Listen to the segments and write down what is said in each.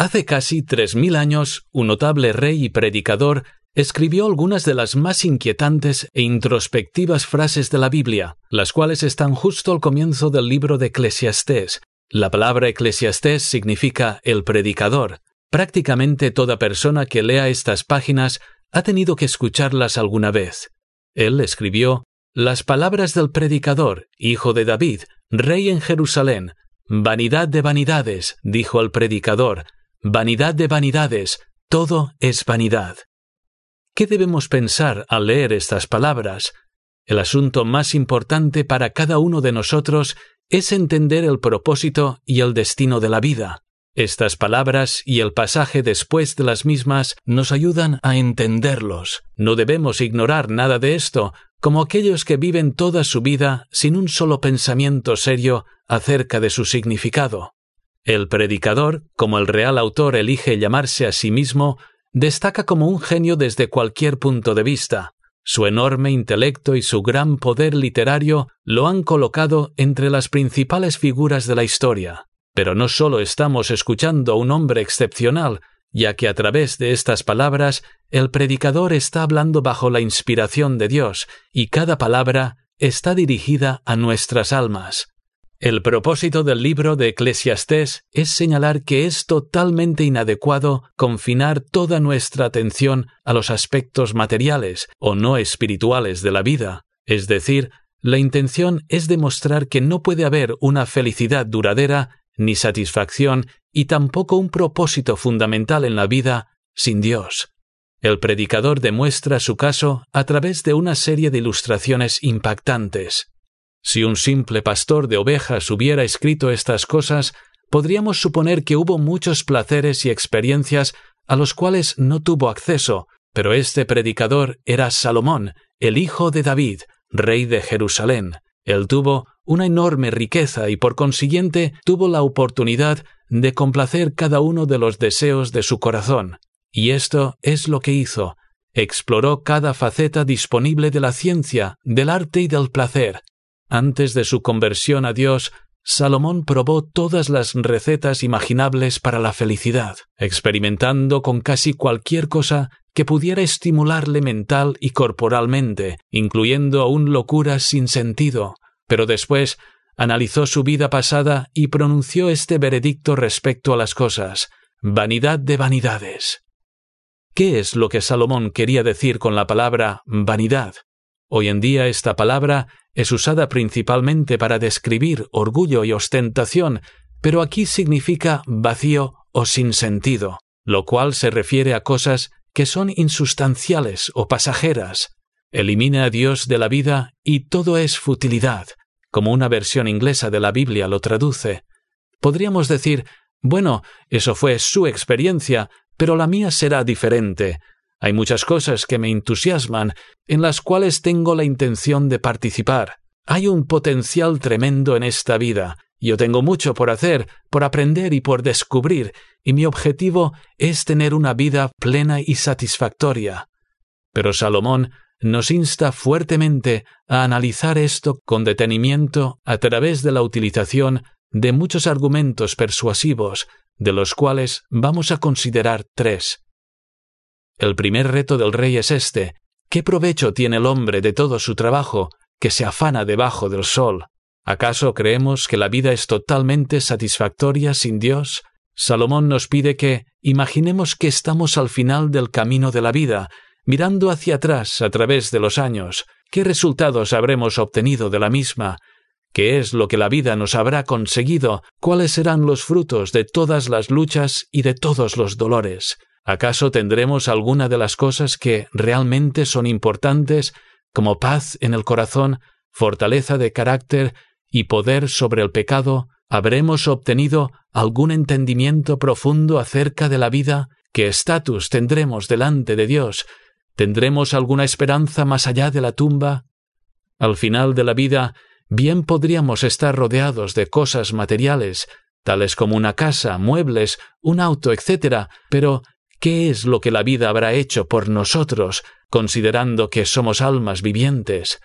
Hace casi tres mil años, un notable rey y predicador escribió algunas de las más inquietantes e introspectivas frases de la Biblia, las cuales están justo al comienzo del libro de Eclesiastés. La palabra Eclesiastés significa el predicador. Prácticamente toda persona que lea estas páginas ha tenido que escucharlas alguna vez. Él escribió las palabras del predicador, hijo de David, rey en Jerusalén. Vanidad de vanidades, dijo el predicador, vanidad de vanidades, todo es vanidad. ¿Qué debemos pensar al leer estas palabras? El asunto más importante para cada uno de nosotros es entender el propósito y el destino de la vida. Estas palabras y el pasaje después de las mismas nos ayudan a entenderlos. No debemos ignorar nada de esto, como aquellos que viven toda su vida sin un solo pensamiento serio acerca de su significado. El predicador, como el real autor elige llamarse a sí mismo, destaca como un genio desde cualquier punto de vista. Su enorme intelecto y su gran poder literario lo han colocado entre las principales figuras de la historia. Pero no solo estamos escuchando a un hombre excepcional, ya que a través de estas palabras el predicador está hablando bajo la inspiración de Dios, y cada palabra está dirigida a nuestras almas. El propósito del libro de Eclesiastés es señalar que es totalmente inadecuado confinar toda nuestra atención a los aspectos materiales o no espirituales de la vida, es decir, la intención es demostrar que no puede haber una felicidad duradera ni satisfacción y tampoco un propósito fundamental en la vida sin Dios. El predicador demuestra su caso a través de una serie de ilustraciones impactantes. Si un simple pastor de ovejas hubiera escrito estas cosas, podríamos suponer que hubo muchos placeres y experiencias a los cuales no tuvo acceso, pero este predicador era Salomón, el hijo de David, rey de Jerusalén. Él tuvo una enorme riqueza y por consiguiente tuvo la oportunidad de complacer cada uno de los deseos de su corazón. Y esto es lo que hizo. Exploró cada faceta disponible de la ciencia, del arte y del placer. Antes de su conversión a Dios, Salomón probó todas las recetas imaginables para la felicidad, experimentando con casi cualquier cosa que pudiera estimularle mental y corporalmente, incluyendo aún locuras sin sentido, pero después analizó su vida pasada y pronunció este veredicto respecto a las cosas, vanidad de vanidades. ¿Qué es lo que Salomón quería decir con la palabra vanidad? Hoy en día esta palabra es usada principalmente para describir orgullo y ostentación, pero aquí significa vacío o sin sentido, lo cual se refiere a cosas que son insustanciales o pasajeras. Elimina a Dios de la vida y todo es futilidad, como una versión inglesa de la Biblia lo traduce. Podríamos decir, bueno, eso fue su experiencia, pero la mía será diferente. Hay muchas cosas que me entusiasman, en las cuales tengo la intención de participar. Hay un potencial tremendo en esta vida. Yo tengo mucho por hacer, por aprender y por descubrir, y mi objetivo es tener una vida plena y satisfactoria. Pero Salomón nos insta fuertemente a analizar esto con detenimiento a través de la utilización de muchos argumentos persuasivos, de los cuales vamos a considerar tres. El primer reto del rey es este ¿Qué provecho tiene el hombre de todo su trabajo que se afana debajo del sol? ¿Acaso creemos que la vida es totalmente satisfactoria sin Dios? Salomón nos pide que imaginemos que estamos al final del camino de la vida, mirando hacia atrás a través de los años, qué resultados habremos obtenido de la misma, qué es lo que la vida nos habrá conseguido, cuáles serán los frutos de todas las luchas y de todos los dolores. ¿Acaso tendremos alguna de las cosas que realmente son importantes, como paz en el corazón, fortaleza de carácter y poder sobre el pecado? ¿Habremos obtenido algún entendimiento profundo acerca de la vida? ¿Qué estatus tendremos delante de Dios? ¿Tendremos alguna esperanza más allá de la tumba? Al final de la vida, bien podríamos estar rodeados de cosas materiales, tales como una casa, muebles, un auto, etc., pero ¿qué es lo que la vida habrá hecho por nosotros, considerando que somos almas vivientes?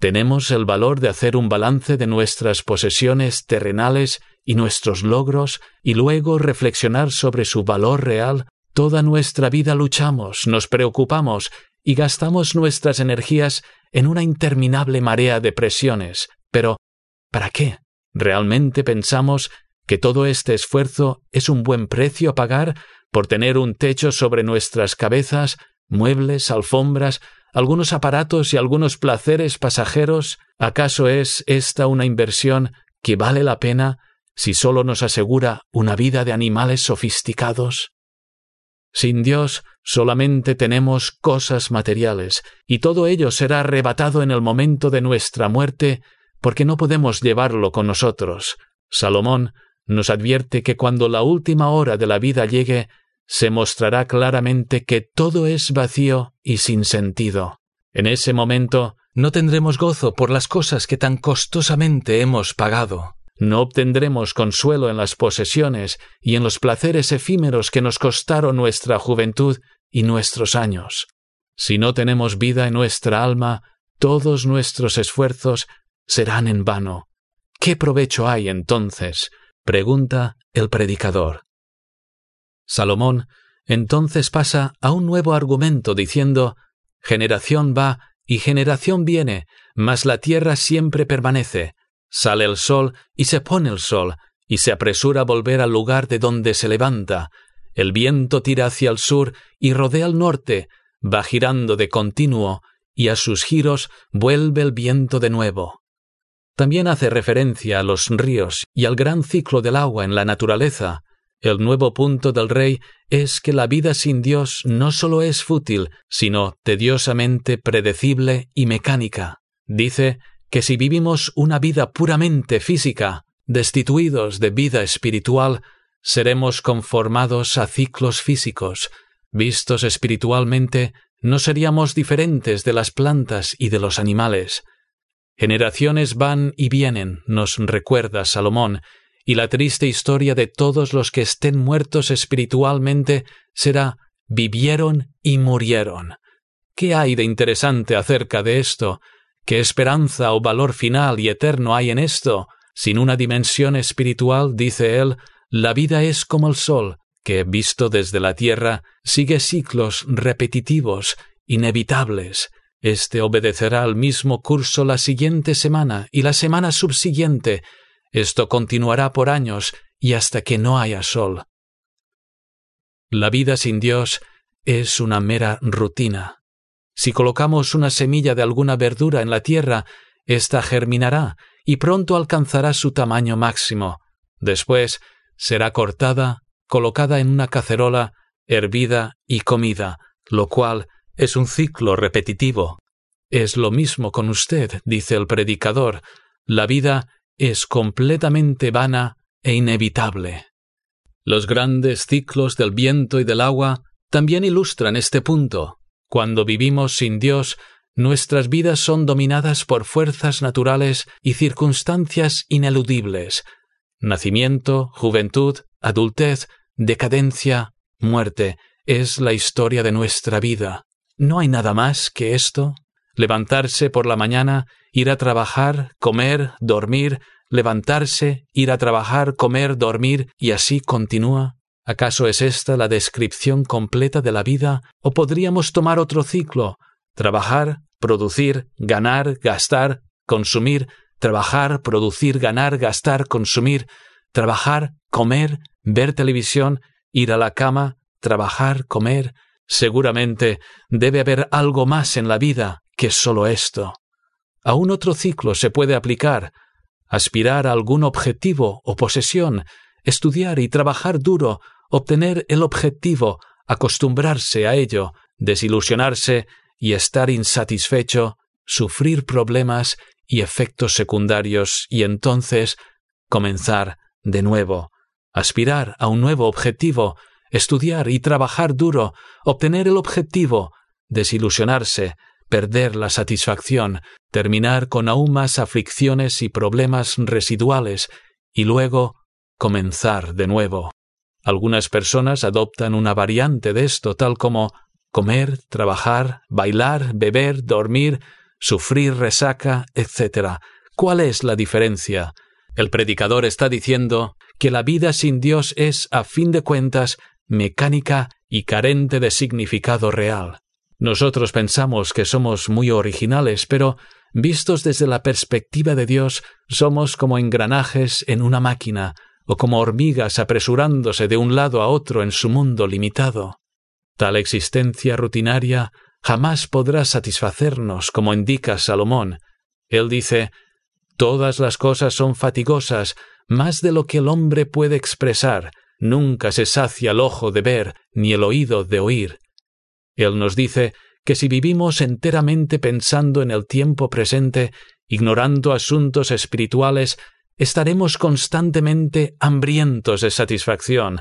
¿Tenemos el valor de hacer un balance de nuestras posesiones terrenales y nuestros logros y luego reflexionar sobre su valor real, toda nuestra vida luchamos, nos preocupamos y gastamos nuestras energías en una interminable marea de presiones. Pero, ¿para qué? ¿Realmente pensamos que todo este esfuerzo es un buen precio a pagar por tener un techo sobre nuestras cabezas, muebles, alfombras, algunos aparatos y algunos placeres pasajeros, ¿acaso es esta una inversión que vale la pena si solo nos asegura una vida de animales sofisticados? Sin Dios solamente tenemos cosas materiales, y todo ello será arrebatado en el momento de nuestra muerte, porque no podemos llevarlo con nosotros. Salomón nos advierte que cuando la última hora de la vida llegue, se mostrará claramente que todo es vacío y sin sentido. En ese momento no tendremos gozo por las cosas que tan costosamente hemos pagado. No obtendremos consuelo en las posesiones y en los placeres efímeros que nos costaron nuestra juventud y nuestros años. Si no tenemos vida en nuestra alma, todos nuestros esfuerzos serán en vano. ¿Qué provecho hay entonces? Pregunta el predicador. Salomón entonces pasa a un nuevo argumento diciendo Generación va y generación viene, mas la tierra siempre permanece. Sale el sol y se pone el sol, y se apresura a volver al lugar de donde se levanta. El viento tira hacia el sur y rodea al norte, va girando de continuo, y a sus giros vuelve el viento de nuevo. También hace referencia a los ríos y al gran ciclo del agua en la naturaleza, el nuevo punto del rey es que la vida sin Dios no solo es fútil, sino tediosamente predecible y mecánica. Dice que si vivimos una vida puramente física, destituidos de vida espiritual, seremos conformados a ciclos físicos. Vistos espiritualmente, no seríamos diferentes de las plantas y de los animales. Generaciones van y vienen, nos recuerda Salomón, y la triste historia de todos los que estén muertos espiritualmente será vivieron y murieron. ¿Qué hay de interesante acerca de esto? ¿Qué esperanza o valor final y eterno hay en esto? Sin una dimensión espiritual, dice él, la vida es como el sol, que, visto desde la tierra, sigue ciclos repetitivos, inevitables. Este obedecerá al mismo curso la siguiente semana y la semana subsiguiente, esto continuará por años y hasta que no haya sol. La vida sin Dios es una mera rutina. Si colocamos una semilla de alguna verdura en la tierra, ésta germinará y pronto alcanzará su tamaño máximo. Después será cortada, colocada en una cacerola, hervida y comida, lo cual es un ciclo repetitivo. Es lo mismo con usted, dice el predicador. La vida es completamente vana e inevitable. Los grandes ciclos del viento y del agua también ilustran este punto. Cuando vivimos sin Dios, nuestras vidas son dominadas por fuerzas naturales y circunstancias ineludibles. Nacimiento, juventud, adultez, decadencia, muerte, es la historia de nuestra vida. ¿No hay nada más que esto? levantarse por la mañana, ir a trabajar, comer, dormir, levantarse, ir a trabajar, comer, dormir, y así continúa? ¿Acaso es esta la descripción completa de la vida? ¿O podríamos tomar otro ciclo? Trabajar, producir, ganar, gastar, consumir, trabajar, producir, ganar, gastar, consumir, trabajar, comer, ver televisión, ir a la cama, trabajar, comer. Seguramente debe haber algo más en la vida que solo esto. A un otro ciclo se puede aplicar aspirar a algún objetivo o posesión, estudiar y trabajar duro, obtener el objetivo, acostumbrarse a ello, desilusionarse y estar insatisfecho, sufrir problemas y efectos secundarios y entonces comenzar de nuevo, aspirar a un nuevo objetivo, estudiar y trabajar duro, obtener el objetivo, desilusionarse, perder la satisfacción, terminar con aún más aflicciones y problemas residuales, y luego comenzar de nuevo. Algunas personas adoptan una variante de esto, tal como comer, trabajar, bailar, beber, dormir, sufrir resaca, etc. ¿Cuál es la diferencia? El predicador está diciendo que la vida sin Dios es, a fin de cuentas, mecánica y carente de significado real. Nosotros pensamos que somos muy originales, pero vistos desde la perspectiva de Dios, somos como engranajes en una máquina, o como hormigas apresurándose de un lado a otro en su mundo limitado. Tal existencia rutinaria jamás podrá satisfacernos, como indica Salomón. Él dice Todas las cosas son fatigosas, más de lo que el hombre puede expresar, nunca se sacia el ojo de ver, ni el oído de oír. Él nos dice que si vivimos enteramente pensando en el tiempo presente, ignorando asuntos espirituales, estaremos constantemente hambrientos de satisfacción.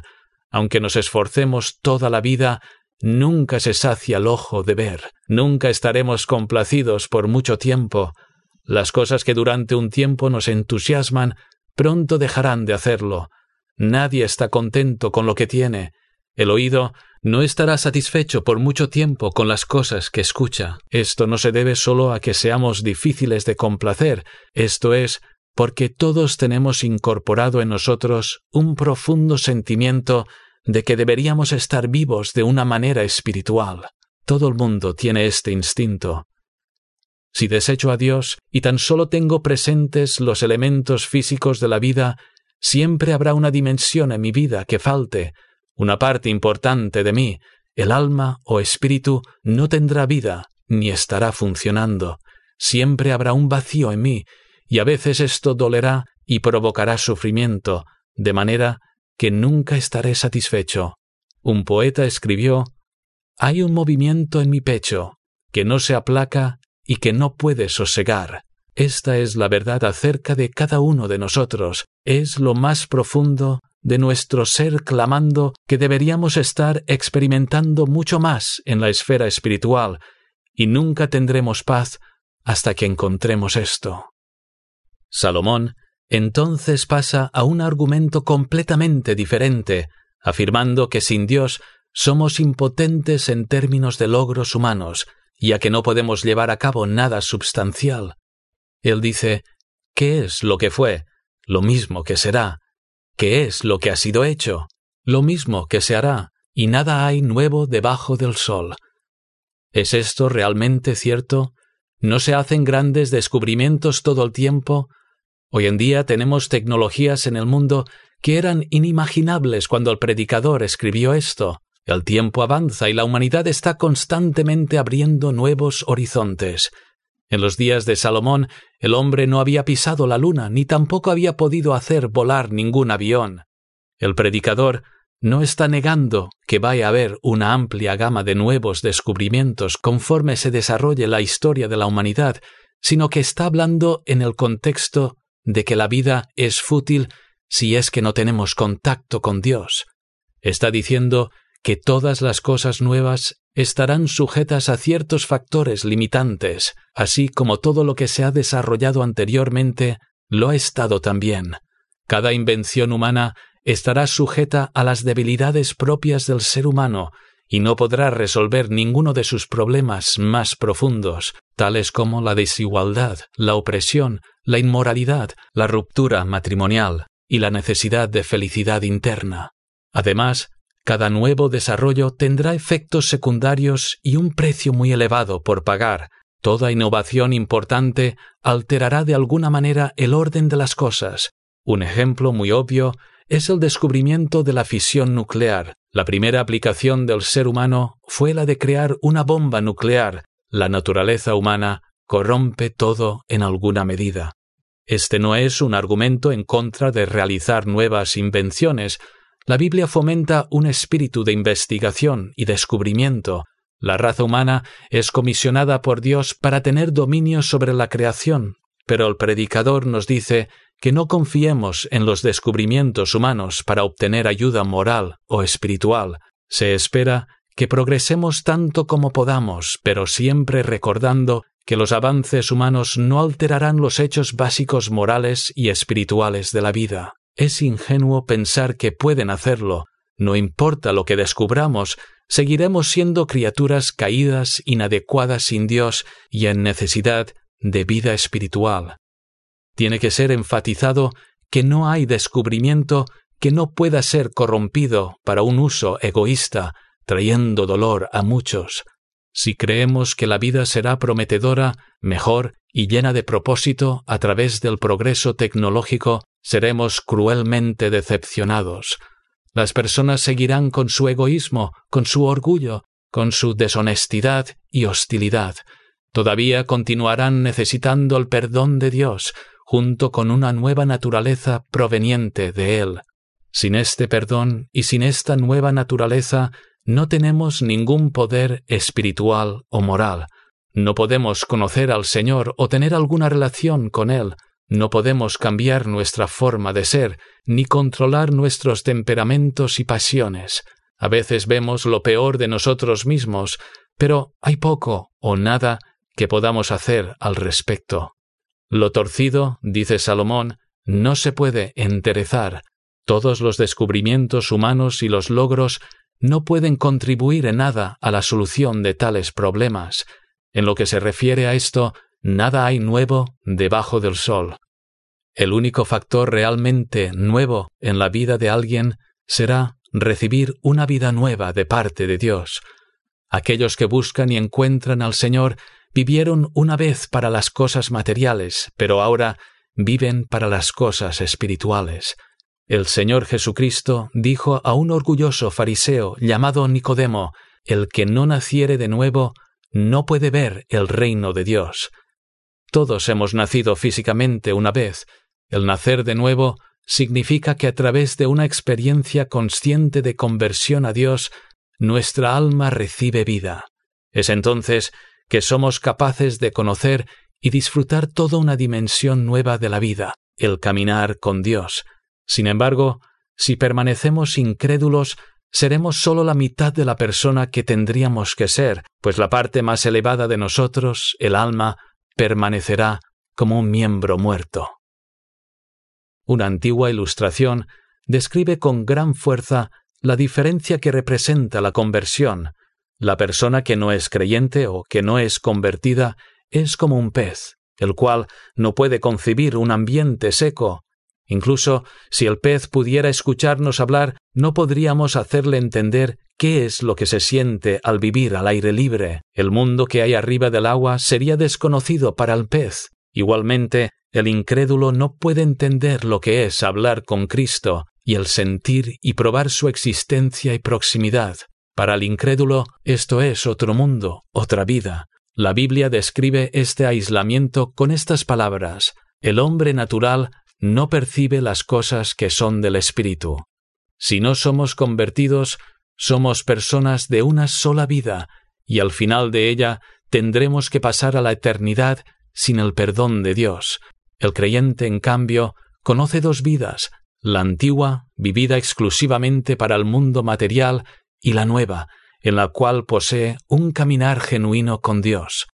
Aunque nos esforcemos toda la vida, nunca se sacia el ojo de ver, nunca estaremos complacidos por mucho tiempo, las cosas que durante un tiempo nos entusiasman pronto dejarán de hacerlo. Nadie está contento con lo que tiene. El oído no estará satisfecho por mucho tiempo con las cosas que escucha. Esto no se debe solo a que seamos difíciles de complacer, esto es porque todos tenemos incorporado en nosotros un profundo sentimiento de que deberíamos estar vivos de una manera espiritual. Todo el mundo tiene este instinto. Si desecho a Dios y tan solo tengo presentes los elementos físicos de la vida, siempre habrá una dimensión en mi vida que falte, una parte importante de mí, el alma o espíritu no tendrá vida ni estará funcionando. Siempre habrá un vacío en mí, y a veces esto dolerá y provocará sufrimiento, de manera que nunca estaré satisfecho. Un poeta escribió Hay un movimiento en mi pecho que no se aplaca y que no puede sosegar. Esta es la verdad acerca de cada uno de nosotros, es lo más profundo de nuestro ser clamando que deberíamos estar experimentando mucho más en la esfera espiritual, y nunca tendremos paz hasta que encontremos esto. Salomón entonces pasa a un argumento completamente diferente, afirmando que sin Dios somos impotentes en términos de logros humanos, ya que no podemos llevar a cabo nada substancial. Él dice, ¿qué es lo que fue? Lo mismo que será. ¿Qué es lo que ha sido hecho? Lo mismo que se hará, y nada hay nuevo debajo del sol. ¿Es esto realmente cierto? ¿No se hacen grandes descubrimientos todo el tiempo? Hoy en día tenemos tecnologías en el mundo que eran inimaginables cuando el predicador escribió esto. El tiempo avanza y la humanidad está constantemente abriendo nuevos horizontes. En los días de Salomón, el hombre no había pisado la luna, ni tampoco había podido hacer volar ningún avión. El predicador no está negando que vaya a haber una amplia gama de nuevos descubrimientos conforme se desarrolle la historia de la humanidad, sino que está hablando en el contexto de que la vida es fútil si es que no tenemos contacto con Dios. Está diciendo que todas las cosas nuevas estarán sujetas a ciertos factores limitantes, así como todo lo que se ha desarrollado anteriormente lo ha estado también. Cada invención humana estará sujeta a las debilidades propias del ser humano y no podrá resolver ninguno de sus problemas más profundos, tales como la desigualdad, la opresión, la inmoralidad, la ruptura matrimonial y la necesidad de felicidad interna. Además, cada nuevo desarrollo tendrá efectos secundarios y un precio muy elevado por pagar. Toda innovación importante alterará de alguna manera el orden de las cosas. Un ejemplo muy obvio es el descubrimiento de la fisión nuclear. La primera aplicación del ser humano fue la de crear una bomba nuclear. La naturaleza humana corrompe todo en alguna medida. Este no es un argumento en contra de realizar nuevas invenciones, la Biblia fomenta un espíritu de investigación y descubrimiento. La raza humana es comisionada por Dios para tener dominio sobre la creación, pero el predicador nos dice que no confiemos en los descubrimientos humanos para obtener ayuda moral o espiritual. Se espera que progresemos tanto como podamos, pero siempre recordando que los avances humanos no alterarán los hechos básicos morales y espirituales de la vida. Es ingenuo pensar que pueden hacerlo. No importa lo que descubramos, seguiremos siendo criaturas caídas, inadecuadas sin Dios y en necesidad de vida espiritual. Tiene que ser enfatizado que no hay descubrimiento que no pueda ser corrompido para un uso egoísta, trayendo dolor a muchos. Si creemos que la vida será prometedora, mejor y llena de propósito a través del progreso tecnológico, seremos cruelmente decepcionados. Las personas seguirán con su egoísmo, con su orgullo, con su deshonestidad y hostilidad. Todavía continuarán necesitando el perdón de Dios, junto con una nueva naturaleza proveniente de Él. Sin este perdón y sin esta nueva naturaleza no tenemos ningún poder espiritual o moral. No podemos conocer al Señor o tener alguna relación con Él. No podemos cambiar nuestra forma de ser, ni controlar nuestros temperamentos y pasiones. A veces vemos lo peor de nosotros mismos, pero hay poco o nada que podamos hacer al respecto. Lo torcido, dice Salomón, no se puede enterezar. Todos los descubrimientos humanos y los logros no pueden contribuir en nada a la solución de tales problemas. En lo que se refiere a esto, nada hay nuevo debajo del sol. El único factor realmente nuevo en la vida de alguien será recibir una vida nueva de parte de Dios. Aquellos que buscan y encuentran al Señor vivieron una vez para las cosas materiales, pero ahora viven para las cosas espirituales. El Señor Jesucristo dijo a un orgulloso fariseo llamado Nicodemo, el que no naciere de nuevo no puede ver el reino de Dios. Todos hemos nacido físicamente una vez. El nacer de nuevo significa que a través de una experiencia consciente de conversión a Dios, nuestra alma recibe vida. Es entonces que somos capaces de conocer y disfrutar toda una dimensión nueva de la vida, el caminar con Dios. Sin embargo, si permanecemos incrédulos, seremos sólo la mitad de la persona que tendríamos que ser, pues la parte más elevada de nosotros, el alma, permanecerá como un miembro muerto. Una antigua ilustración describe con gran fuerza la diferencia que representa la conversión. La persona que no es creyente o que no es convertida es como un pez, el cual no puede concebir un ambiente seco, Incluso si el pez pudiera escucharnos hablar, no podríamos hacerle entender qué es lo que se siente al vivir al aire libre. El mundo que hay arriba del agua sería desconocido para el pez. Igualmente, el incrédulo no puede entender lo que es hablar con Cristo y el sentir y probar su existencia y proximidad. Para el incrédulo, esto es otro mundo, otra vida. La Biblia describe este aislamiento con estas palabras. El hombre natural no percibe las cosas que son del Espíritu. Si no somos convertidos, somos personas de una sola vida, y al final de ella tendremos que pasar a la eternidad sin el perdón de Dios. El creyente, en cambio, conoce dos vidas, la antigua, vivida exclusivamente para el mundo material, y la nueva, en la cual posee un caminar genuino con Dios.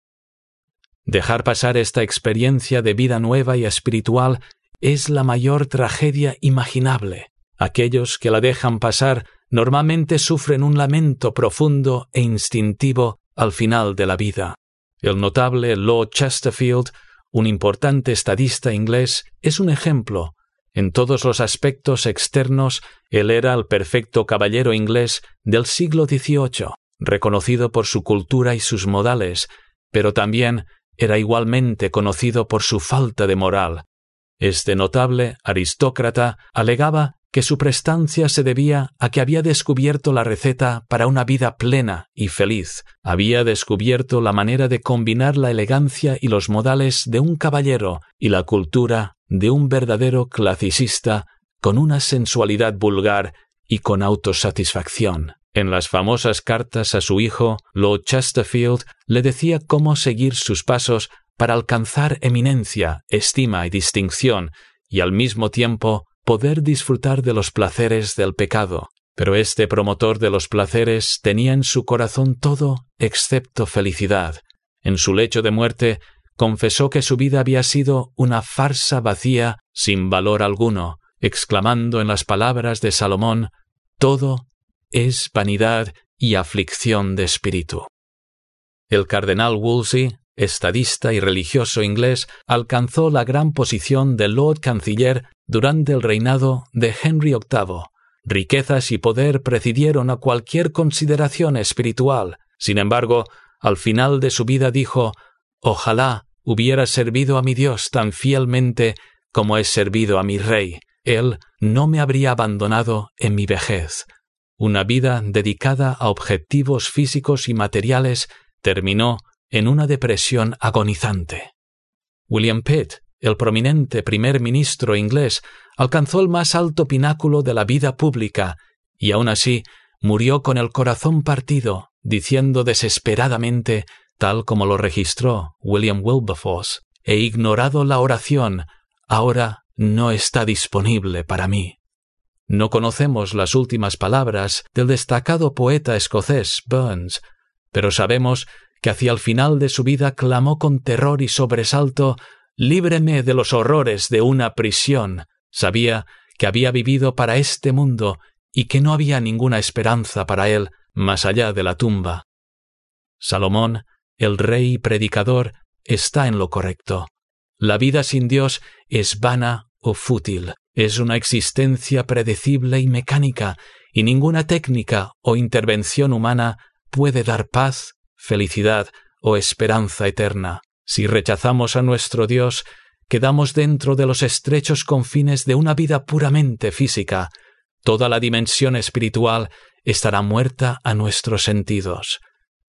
Dejar pasar esta experiencia de vida nueva y espiritual es la mayor tragedia imaginable. Aquellos que la dejan pasar normalmente sufren un lamento profundo e instintivo al final de la vida. El notable Lord Chesterfield, un importante estadista inglés, es un ejemplo. En todos los aspectos externos, él era el perfecto caballero inglés del siglo XVIII, reconocido por su cultura y sus modales, pero también era igualmente conocido por su falta de moral, este notable aristócrata alegaba que su prestancia se debía a que había descubierto la receta para una vida plena y feliz, había descubierto la manera de combinar la elegancia y los modales de un caballero y la cultura de un verdadero clasicista con una sensualidad vulgar y con autosatisfacción. En las famosas cartas a su hijo, Lord Chesterfield le decía cómo seguir sus pasos para alcanzar eminencia, estima y distinción, y al mismo tiempo poder disfrutar de los placeres del pecado. Pero este promotor de los placeres tenía en su corazón todo excepto felicidad. En su lecho de muerte confesó que su vida había sido una farsa vacía sin valor alguno, exclamando en las palabras de Salomón Todo es vanidad y aflicción de espíritu. El cardenal Wolsey estadista y religioso inglés, alcanzó la gran posición de Lord Canciller durante el reinado de Henry VIII. Riquezas y poder precedieron a cualquier consideración espiritual. Sin embargo, al final de su vida dijo Ojalá hubiera servido a mi Dios tan fielmente como he servido a mi Rey. Él no me habría abandonado en mi vejez. Una vida dedicada a objetivos físicos y materiales terminó en una depresión agonizante. William Pitt, el prominente primer ministro inglés, alcanzó el más alto pináculo de la vida pública y aún así murió con el corazón partido, diciendo desesperadamente, tal como lo registró William Wilberforce, he ignorado la oración, ahora no está disponible para mí. No conocemos las últimas palabras del destacado poeta escocés Burns, pero sabemos que hacia el final de su vida clamó con terror y sobresalto Líbreme de los horrores de una prisión. Sabía que había vivido para este mundo y que no había ninguna esperanza para él más allá de la tumba. Salomón, el rey y predicador, está en lo correcto. La vida sin Dios es vana o fútil, es una existencia predecible y mecánica, y ninguna técnica o intervención humana puede dar paz, felicidad o esperanza eterna. Si rechazamos a nuestro Dios, quedamos dentro de los estrechos confines de una vida puramente física. Toda la dimensión espiritual estará muerta a nuestros sentidos.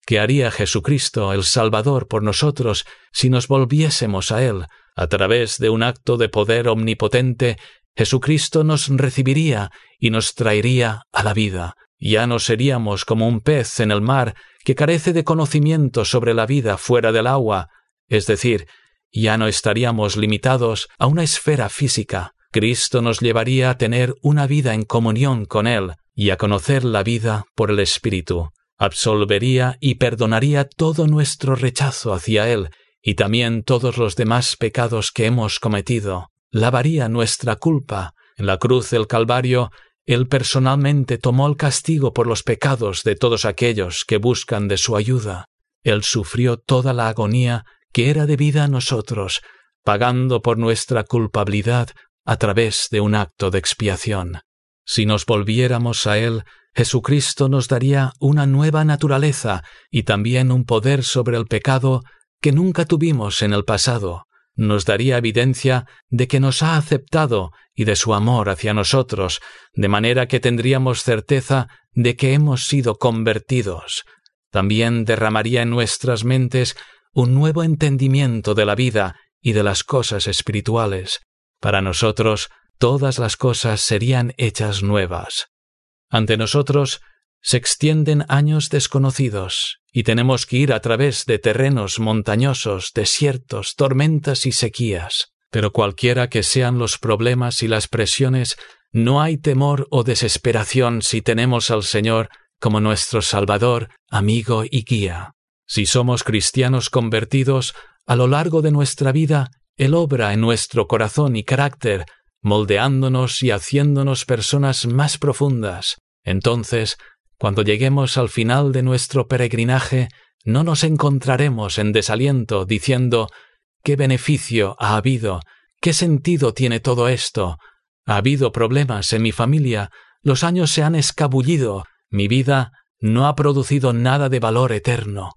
¿Qué haría Jesucristo, el Salvador, por nosotros si nos volviésemos a Él? A través de un acto de poder omnipotente, Jesucristo nos recibiría y nos traería a la vida. Ya no seríamos como un pez en el mar que carece de conocimiento sobre la vida fuera del agua, es decir, ya no estaríamos limitados a una esfera física. Cristo nos llevaría a tener una vida en comunión con Él y a conocer la vida por el Espíritu. Absolvería y perdonaría todo nuestro rechazo hacia Él y también todos los demás pecados que hemos cometido. Lavaría nuestra culpa. En la cruz del Calvario, Él personalmente tomó el castigo por los pecados de todos aquellos que buscan de su ayuda. Él sufrió toda la agonía que era debida a nosotros, pagando por nuestra culpabilidad a través de un acto de expiación. Si nos volviéramos a Él, Jesucristo nos daría una nueva naturaleza y también un poder sobre el pecado que nunca tuvimos en el pasado. Nos daría evidencia de que nos ha aceptado y de su amor hacia nosotros, de manera que tendríamos certeza de que hemos sido convertidos. También derramaría en nuestras mentes un nuevo entendimiento de la vida y de las cosas espirituales. Para nosotros, todas las cosas serían hechas nuevas. Ante nosotros se extienden años desconocidos, y tenemos que ir a través de terrenos montañosos, desiertos, tormentas y sequías. Pero cualquiera que sean los problemas y las presiones, no hay temor o desesperación si tenemos al Señor como nuestro Salvador, amigo y guía. Si somos cristianos convertidos, a lo largo de nuestra vida, Él obra en nuestro corazón y carácter, moldeándonos y haciéndonos personas más profundas. Entonces, cuando lleguemos al final de nuestro peregrinaje, no nos encontraremos en desaliento diciendo ¿Qué beneficio ha habido? ¿Qué sentido tiene todo esto? Ha habido problemas en mi familia, los años se han escabullido, mi vida no ha producido nada de valor eterno.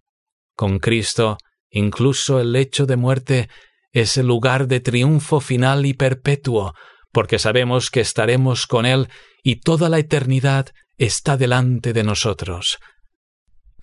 Con Cristo, incluso el lecho de muerte es el lugar de triunfo final y perpetuo, porque sabemos que estaremos con Él y toda la eternidad está delante de nosotros.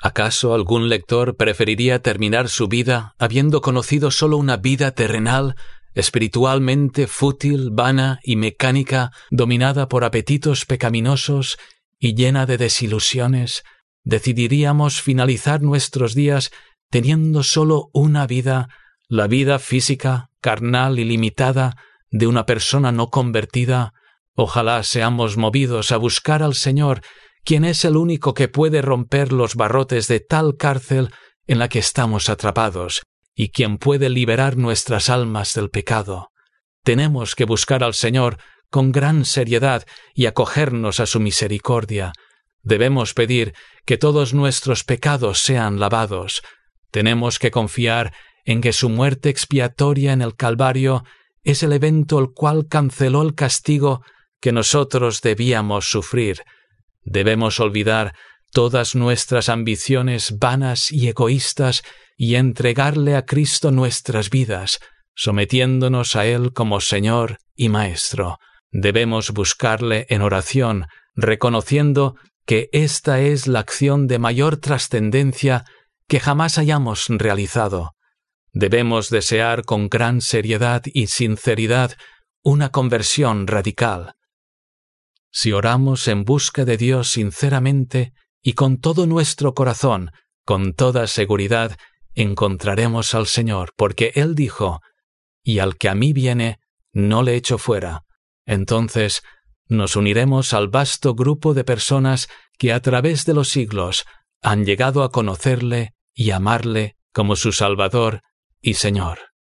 ¿Acaso algún lector preferiría terminar su vida habiendo conocido solo una vida terrenal, espiritualmente fútil, vana y mecánica, dominada por apetitos pecaminosos y llena de desilusiones, decidiríamos finalizar nuestros días teniendo solo una vida, la vida física, carnal y limitada de una persona no convertida, ojalá seamos movidos a buscar al Señor, quien es el único que puede romper los barrotes de tal cárcel en la que estamos atrapados, y quien puede liberar nuestras almas del pecado. Tenemos que buscar al Señor con gran seriedad y acogernos a su misericordia, Debemos pedir que todos nuestros pecados sean lavados. Tenemos que confiar en que su muerte expiatoria en el Calvario es el evento el cual canceló el castigo que nosotros debíamos sufrir. Debemos olvidar todas nuestras ambiciones vanas y egoístas y entregarle a Cristo nuestras vidas, sometiéndonos a Él como Señor y Maestro. Debemos buscarle en oración, reconociendo que esta es la acción de mayor trascendencia que jamás hayamos realizado. Debemos desear con gran seriedad y sinceridad una conversión radical. Si oramos en busca de Dios sinceramente y con todo nuestro corazón, con toda seguridad, encontraremos al Señor, porque Él dijo, y al que a mí viene, no le echo fuera. Entonces nos uniremos al vasto grupo de personas que a través de los siglos han llegado a conocerle y amarle como su Salvador y Señor.